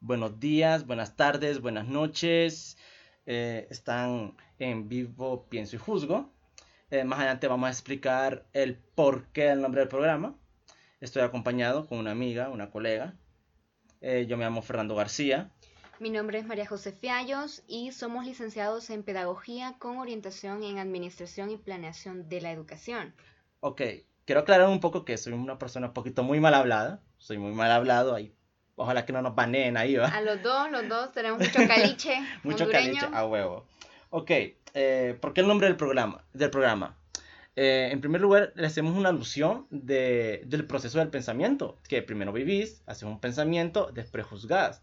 buenos días, buenas tardes, buenas noches. Eh, están en vivo Pienso y Juzgo. Eh, más adelante vamos a explicar el porqué del nombre del programa. Estoy acompañado con una amiga, una colega. Eh, yo me llamo Fernando García. Mi nombre es María José Fiallos y somos licenciados en Pedagogía con orientación en Administración y Planeación de la Educación. Ok, quiero aclarar un poco que soy una persona un poquito muy mal hablada. Soy muy mal hablado, ahí Ojalá que no nos baneen ahí, ¿va? A los dos, los dos tenemos mucho caliche. mucho caliche, a huevo. Ok, eh, ¿por qué el nombre del programa? Del programa? Eh, en primer lugar, le hacemos una alusión de, del proceso del pensamiento, que primero vivís, haces un pensamiento, después juzgás.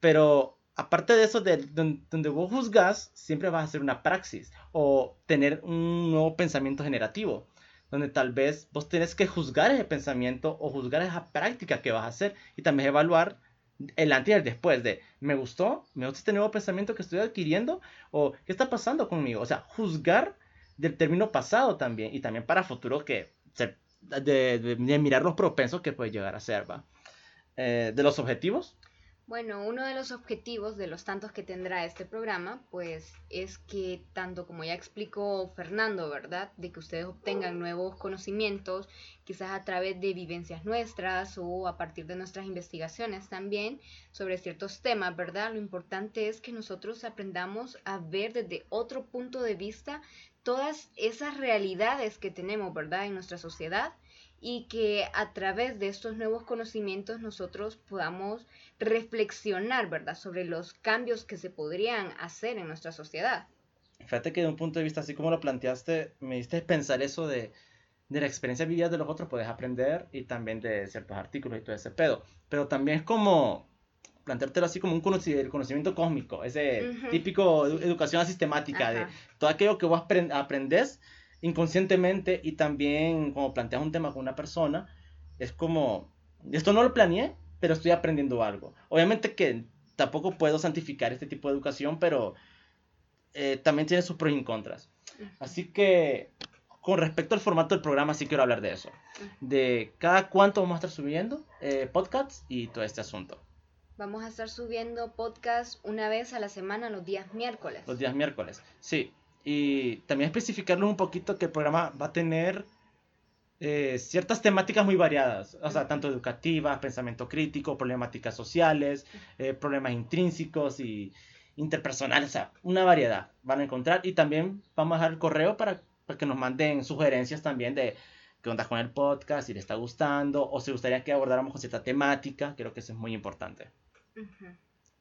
Pero aparte de eso, de, donde, vos juzgás, siempre vas a hacer una praxis o tener un nuevo pensamiento generativo donde tal vez vos tenés que juzgar ese pensamiento o juzgar esa práctica que vas a hacer y también evaluar el antes y el después de, ¿me gustó? ¿Me gusta este nuevo pensamiento que estoy adquiriendo? ¿O qué está pasando conmigo? O sea, juzgar del término pasado también y también para futuro que de, mirar los propensos que puede llegar a ser, ¿va? Eh, de los objetivos, bueno, uno de los objetivos de los tantos que tendrá este programa, pues es que tanto como ya explicó Fernando, ¿verdad? De que ustedes obtengan nuevos conocimientos, quizás a través de vivencias nuestras o a partir de nuestras investigaciones también sobre ciertos temas, ¿verdad? Lo importante es que nosotros aprendamos a ver desde otro punto de vista todas esas realidades que tenemos, ¿verdad? En nuestra sociedad y que a través de estos nuevos conocimientos nosotros podamos reflexionar, ¿verdad?, sobre los cambios que se podrían hacer en nuestra sociedad. Fíjate que de un punto de vista así como lo planteaste, me diste pensar eso de, de la experiencia vivida de los otros, puedes aprender y también de ciertos artículos y todo ese pedo. Pero también es como planteártelo así como un conocimiento cósmico, ese típico educación sistemática de todo aquello que vos aprendes inconscientemente y también como planteas un tema con una persona, es como, esto no lo planeé, pero estoy aprendiendo algo. Obviamente que tampoco puedo santificar este tipo de educación, pero eh, también tiene sus pros y contras. Así que con respecto al formato del programa, sí quiero hablar de eso. De cada cuánto vamos a estar subiendo eh, podcasts y todo este asunto. Vamos a estar subiendo podcasts una vez a la semana, los días miércoles. Los días miércoles, sí. Y también especificarles un poquito que el programa va a tener eh, ciertas temáticas muy variadas, o sea, tanto educativas, pensamiento crítico, problemáticas sociales, eh, problemas intrínsecos y interpersonales, o sea, una variedad van a encontrar. Y también vamos a dejar el correo para, que nos manden sugerencias también de qué onda con el podcast, si les está gustando, o si gustaría que abordáramos con cierta temática, creo que eso es muy importante.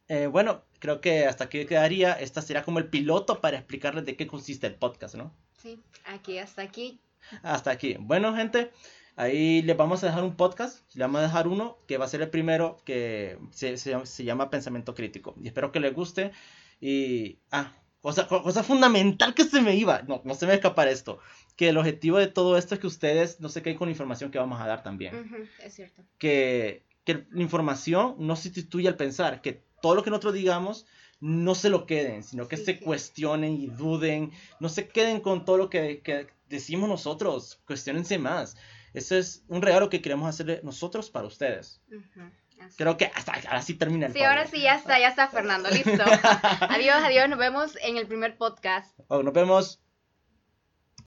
Eh, bueno, creo que hasta aquí quedaría. Esta será como el piloto para explicarles de qué consiste el podcast, ¿no? Sí, aquí, hasta aquí. Hasta aquí. Bueno, gente, ahí les vamos a dejar un podcast. Le vamos a dejar uno que va a ser el primero que se, se, llama Pensamiento Crítico. Y espero que les guste. Y. Ah, cosa, cosa fundamental que se me iba. No, no se me escapar esto. Que el objetivo de todo esto es que ustedes no se queden con información que vamos a dar también. es cierto. Que, que la información no sustituye al pensar. Que todo lo que nosotros digamos no se lo queden, sino que se cuestionen y duden, no se queden con todo lo que, decimos nosotros, cuestionense más. Ese es un regalo que queremos hacerle nosotros para ustedes. Creo que hasta ahora sí termina el Sí, ahora sí, ya está, ya está Fernando, listo. adiós, adiós, nos vemos en el primer podcast. Oh, nos vemos.